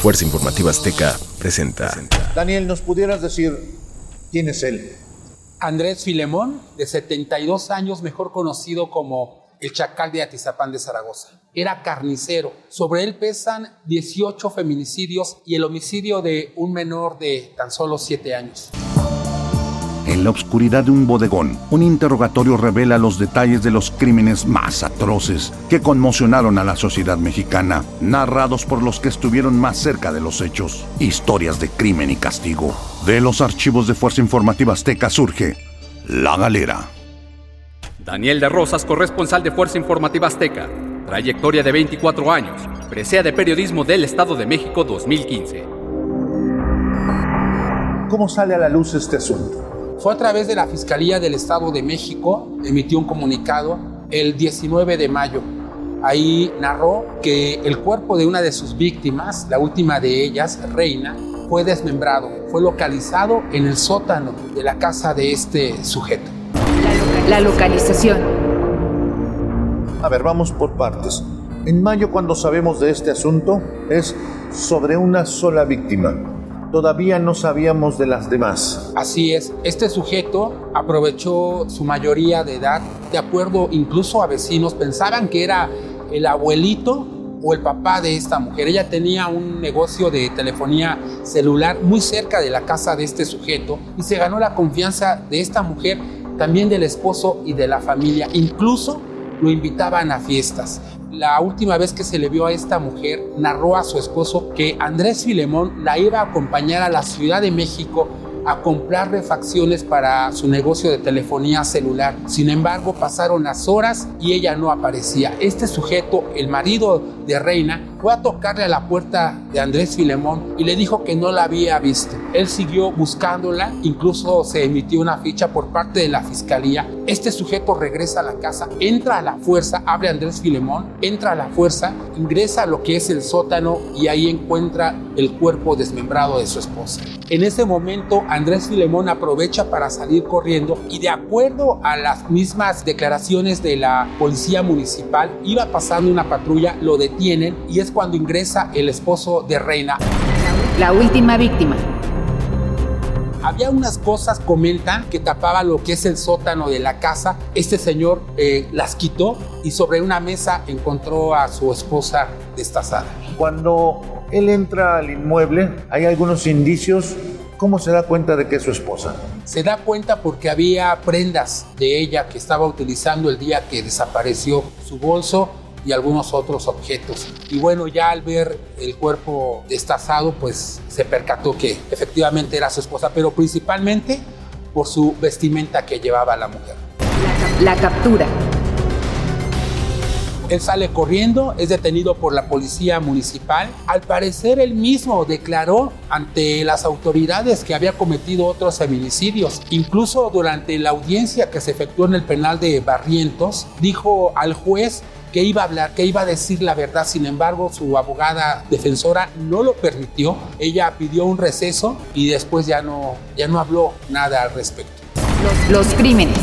Fuerza Informativa Azteca presenta. Daniel, ¿nos pudieras decir quién es él? Andrés Filemón, de 72 años, mejor conocido como el Chacal de Atizapán de Zaragoza. Era carnicero. Sobre él pesan 18 feminicidios y el homicidio de un menor de tan solo 7 años. En la oscuridad de un bodegón, un interrogatorio revela los detalles de los crímenes más atroces que conmocionaron a la sociedad mexicana, narrados por los que estuvieron más cerca de los hechos. Historias de crimen y castigo. De los archivos de Fuerza Informativa Azteca surge La Galera. Daniel de Rosas, corresponsal de Fuerza Informativa Azteca. Trayectoria de 24 años. Presea de Periodismo del Estado de México 2015. ¿Cómo sale a la luz este asunto? Fue a través de la Fiscalía del Estado de México, emitió un comunicado el 19 de mayo. Ahí narró que el cuerpo de una de sus víctimas, la última de ellas, Reina, fue desmembrado, fue localizado en el sótano de la casa de este sujeto. La localización. A ver, vamos por partes. En mayo, cuando sabemos de este asunto, es sobre una sola víctima. Todavía no sabíamos de las demás. Así es, este sujeto aprovechó su mayoría de edad, de acuerdo incluso a vecinos, pensaban que era el abuelito o el papá de esta mujer. Ella tenía un negocio de telefonía celular muy cerca de la casa de este sujeto y se ganó la confianza de esta mujer, también del esposo y de la familia. Incluso lo invitaban a fiestas. La última vez que se le vio a esta mujer, narró a su esposo que Andrés Filemón la iba a acompañar a la Ciudad de México a comprar refacciones para su negocio de telefonía celular. Sin embargo, pasaron las horas y ella no aparecía. Este sujeto, el marido de Reina, fue a tocarle a la puerta de Andrés Filemón y le dijo que no la había visto. Él siguió buscándola, incluso se emitió una ficha por parte de la fiscalía. Este sujeto regresa a la casa, entra a la fuerza, abre Andrés Filemón, entra a la fuerza, ingresa a lo que es el sótano y ahí encuentra el cuerpo desmembrado de su esposa. En ese momento, Andrés Filemón aprovecha para salir corriendo y de acuerdo a las mismas declaraciones de la policía municipal, iba pasando una patrulla, lo detienen y es cuando ingresa el esposo de Reina. La última víctima. Había unas cosas, comentan, que tapaba lo que es el sótano de la casa. Este señor eh, las quitó y sobre una mesa encontró a su esposa destazada. Cuando él entra al inmueble, hay algunos indicios. ¿Cómo se da cuenta de que es su esposa? Se da cuenta porque había prendas de ella que estaba utilizando el día que desapareció su bolso y algunos otros objetos. Y bueno, ya al ver el cuerpo destazado, pues se percató que efectivamente era su esposa, pero principalmente por su vestimenta que llevaba la mujer. La captura. Él sale corriendo, es detenido por la policía municipal. Al parecer él mismo declaró ante las autoridades que había cometido otros feminicidios. Incluso durante la audiencia que se efectuó en el penal de Barrientos, dijo al juez que iba a hablar, que iba a decir la verdad. Sin embargo, su abogada defensora no lo permitió. Ella pidió un receso y después ya no, ya no habló nada al respecto. Los, los crímenes.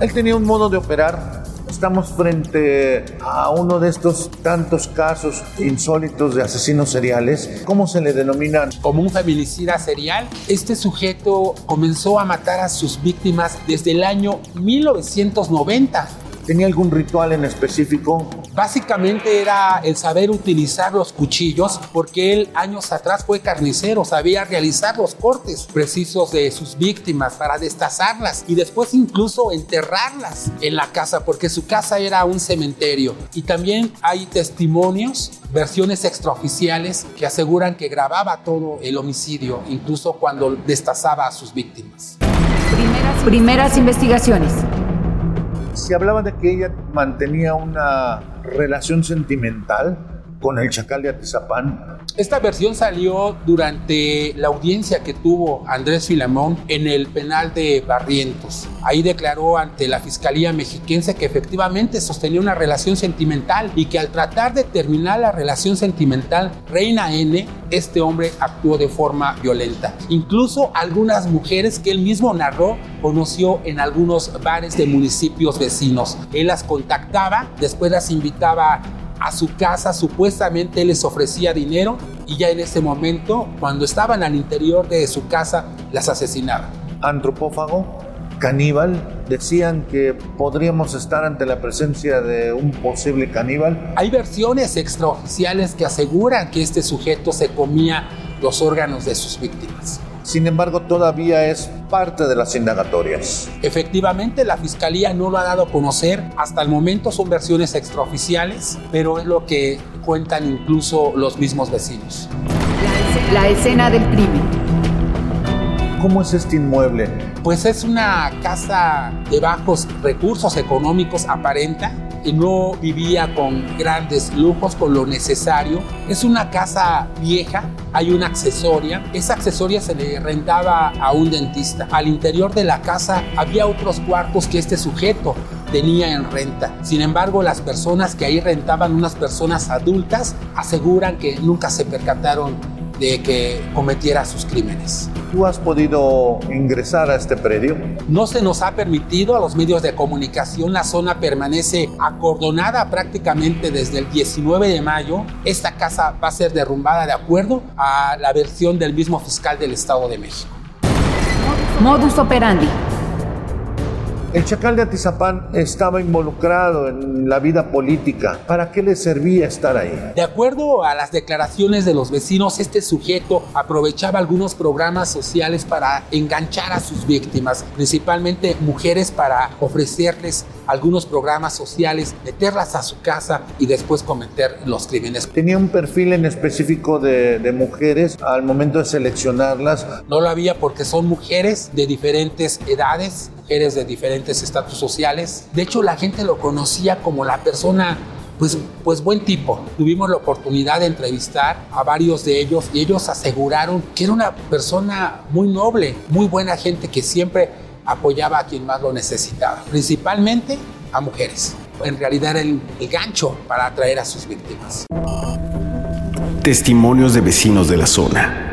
Él tenía un modo de operar. Estamos frente a uno de estos tantos casos insólitos de asesinos seriales. ¿Cómo se le denominan? Como un feminicida serial, este sujeto comenzó a matar a sus víctimas desde el año 1990. ¿Tenía algún ritual en específico? Básicamente era el saber utilizar los cuchillos porque él años atrás fue carnicero, sabía realizar los cortes precisos de sus víctimas para destazarlas y después incluso enterrarlas en la casa porque su casa era un cementerio. Y también hay testimonios, versiones extraoficiales que aseguran que grababa todo el homicidio, incluso cuando destazaba a sus víctimas. Primeras, primeras investigaciones. Se hablaba de que ella mantenía una relación sentimental con el chacal de Atizapán. Esta versión salió durante la audiencia que tuvo Andrés Filamón en el penal de Barrientos. Ahí declaró ante la Fiscalía Mexiquense que efectivamente sostenía una relación sentimental y que al tratar de terminar la relación sentimental, Reina N, este hombre actuó de forma violenta. Incluso algunas mujeres que él mismo narró conoció en algunos bares de municipios vecinos. Él las contactaba, después las invitaba a su casa, supuestamente les ofrecía dinero y ya en ese momento, cuando estaban al interior de su casa, las asesinaban. Antropófago, caníbal, decían que podríamos estar ante la presencia de un posible caníbal. Hay versiones extraoficiales que aseguran que este sujeto se comía los órganos de sus víctimas. Sin embargo, todavía es parte de las indagatorias. Efectivamente, la fiscalía no lo ha dado a conocer. Hasta el momento son versiones extraoficiales, pero es lo que cuentan incluso los mismos vecinos. La escena del crimen. ¿Cómo es este inmueble? Pues es una casa de bajos recursos económicos, aparenta, no vivía con grandes lujos, con lo necesario. Es una casa vieja, hay una accesoria. Esa accesoria se le rentaba a un dentista. Al interior de la casa había otros cuartos que este sujeto tenía en renta. Sin embargo, las personas que ahí rentaban, unas personas adultas, aseguran que nunca se percataron de que cometiera sus crímenes. ¿Tú has podido ingresar a este predio? No se nos ha permitido a los medios de comunicación, la zona permanece acordonada prácticamente desde el 19 de mayo. Esta casa va a ser derrumbada de acuerdo a la versión del mismo fiscal del Estado de México. Modus operandi. El chacal de Atizapán estaba involucrado en la vida política. ¿Para qué le servía estar ahí? De acuerdo a las declaraciones de los vecinos, este sujeto aprovechaba algunos programas sociales para enganchar a sus víctimas, principalmente mujeres para ofrecerles algunos programas sociales, meterlas a su casa y después cometer los crímenes. ¿Tenía un perfil en específico de, de mujeres al momento de seleccionarlas? No lo había porque son mujeres de diferentes edades, mujeres de diferentes estatus sociales. De hecho, la gente lo conocía como la persona pues, pues buen tipo. Tuvimos la oportunidad de entrevistar a varios de ellos y ellos aseguraron que era una persona muy noble, muy buena gente que siempre apoyaba a quien más lo necesitaba, principalmente a mujeres. En realidad era el, el gancho para atraer a sus víctimas. Testimonios de vecinos de la zona.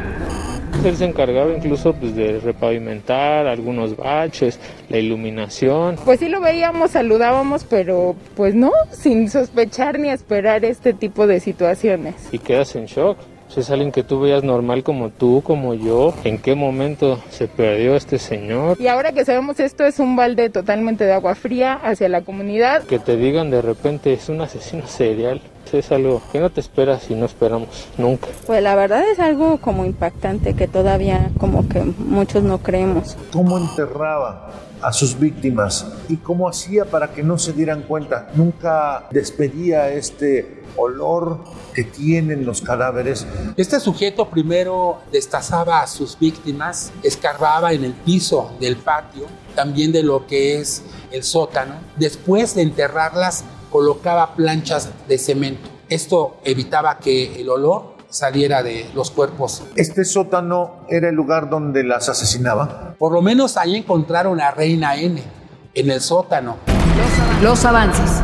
Él se encargaba incluso pues, de repavimentar algunos baches, la iluminación. Pues sí lo veíamos, saludábamos, pero pues no, sin sospechar ni esperar este tipo de situaciones. Y quedas en shock. Pues es alguien que tú veías normal como tú, como yo. ¿En qué momento se perdió este señor? Y ahora que sabemos esto es un balde totalmente de agua fría hacia la comunidad. Que te digan de repente es un asesino serial. Es algo que no te esperas y no esperamos nunca. Pues la verdad es algo como impactante que todavía como que muchos no creemos. ¿Cómo enterraba a sus víctimas y cómo hacía para que no se dieran cuenta? Nunca despedía este olor que tienen los cadáveres. Este sujeto primero destazaba a sus víctimas, escarbaba en el piso del patio, también de lo que es el sótano. Después de enterrarlas, colocaba planchas de cemento. Esto evitaba que el olor saliera de los cuerpos. ¿Este sótano era el lugar donde las asesinaba? Por lo menos ahí encontraron a Reina N, en el sótano. Los avances.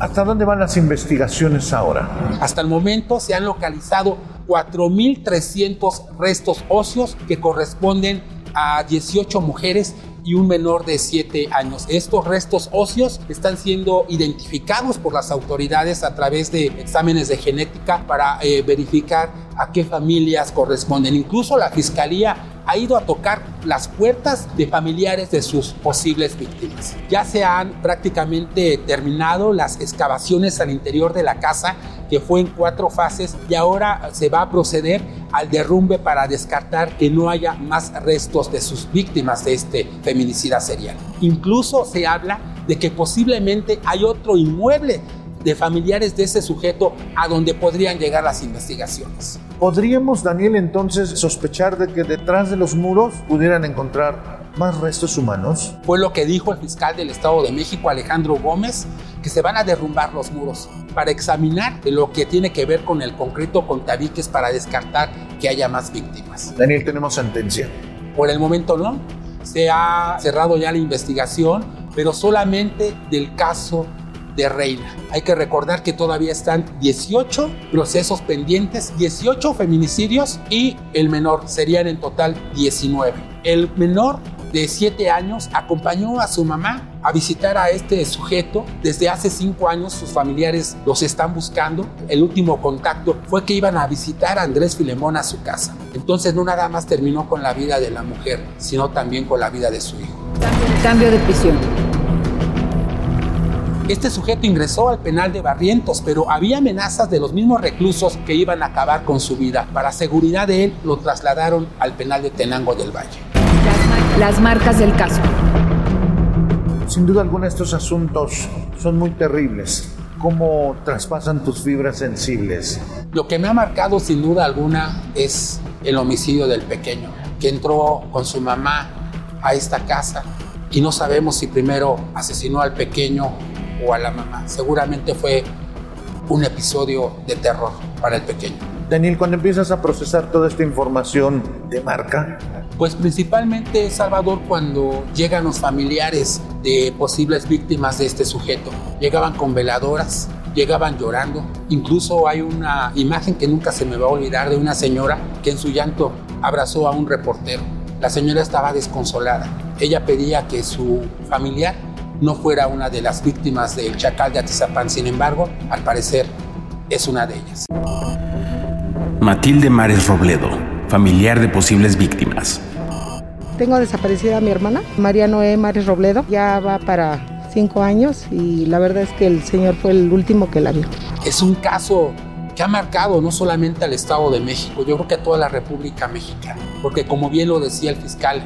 ¿Hasta dónde van las investigaciones ahora? Hasta el momento se han localizado 4.300 restos óseos que corresponden a 18 mujeres y un menor de 7 años. Estos restos óseos están siendo identificados por las autoridades a través de exámenes de genética para eh, verificar a qué familias corresponden. Incluso la fiscalía ha ido a tocar las puertas de familiares de sus posibles víctimas. Ya se han prácticamente terminado las excavaciones al interior de la casa, que fue en cuatro fases, y ahora se va a proceder al derrumbe para descartar que no haya más restos de sus víctimas de este feminicida serial. Incluso se habla de que posiblemente hay otro inmueble de familiares de ese sujeto a donde podrían llegar las investigaciones. ¿Podríamos, Daniel, entonces sospechar de que detrás de los muros pudieran encontrar más restos humanos? Fue lo que dijo el fiscal del Estado de México, Alejandro Gómez, que se van a derrumbar los muros para examinar lo que tiene que ver con el concreto con tabiques para descartar que haya más víctimas. Daniel, tenemos sentencia. Por el momento no. Se ha cerrado ya la investigación, pero solamente del caso de Reina. Hay que recordar que todavía están 18 procesos pendientes, 18 feminicidios y el menor serían en total 19. El menor de 7 años acompañó a su mamá a visitar a este sujeto. Desde hace cinco años sus familiares los están buscando. El último contacto fue que iban a visitar a Andrés Filemón a su casa. Entonces no nada más terminó con la vida de la mujer, sino también con la vida de su hijo. Cambio de prisión. Este sujeto ingresó al penal de Barrientos, pero había amenazas de los mismos reclusos que iban a acabar con su vida. Para seguridad de él, lo trasladaron al penal de Tenango del Valle. Las marcas del caso. Sin duda alguna estos asuntos son muy terribles. ¿Cómo traspasan tus fibras sensibles? Lo que me ha marcado sin duda alguna es el homicidio del pequeño, que entró con su mamá a esta casa y no sabemos si primero asesinó al pequeño o a la mamá. Seguramente fue un episodio de terror para el pequeño. Daniel, cuando empiezas a procesar toda esta información, ¿te marca? Pues principalmente, Salvador, cuando llegan los familiares de posibles víctimas de este sujeto. Llegaban con veladoras, llegaban llorando. Incluso hay una imagen que nunca se me va a olvidar de una señora que en su llanto abrazó a un reportero. La señora estaba desconsolada. Ella pedía que su familiar no fuera una de las víctimas del chacal de Atizapán. Sin embargo, al parecer es una de ellas. Matilde Mares Robledo, familiar de posibles víctimas. Tengo desaparecida a mi hermana, María Noé Mares Robledo. Ya va para cinco años y la verdad es que el señor fue el último que la vio. Es un caso que ha marcado no solamente al Estado de México, yo creo que a toda la República Mexicana, porque como bien lo decía el fiscal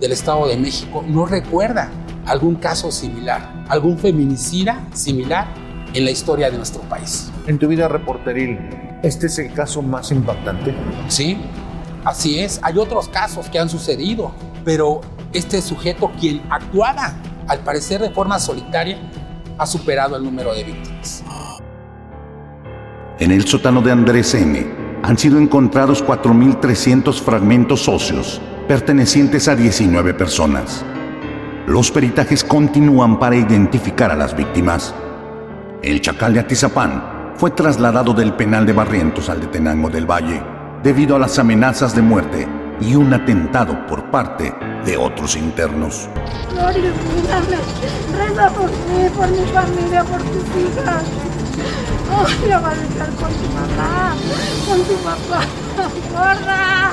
del Estado de México, no recuerda algún caso similar, algún feminicida similar en la historia de nuestro país. En tu vida reporteril, ¿este es el caso más impactante? Sí, así es. Hay otros casos que han sucedido, pero este sujeto, quien actuaba al parecer de forma solitaria, ha superado el número de víctimas. En el sótano de Andrés N. han sido encontrados 4.300 fragmentos óseos pertenecientes a 19 personas. Los peritajes continúan para identificar a las víctimas. El chacal de Atizapán fue trasladado del penal de Barrientos al de Tenango del Valle debido a las amenazas de muerte y un atentado por parte de otros internos. Gloria, reza por mí, por mi familia, por tus hijas. Oh, va a dejar con tu mamá, con tu papá. ¡Gorda!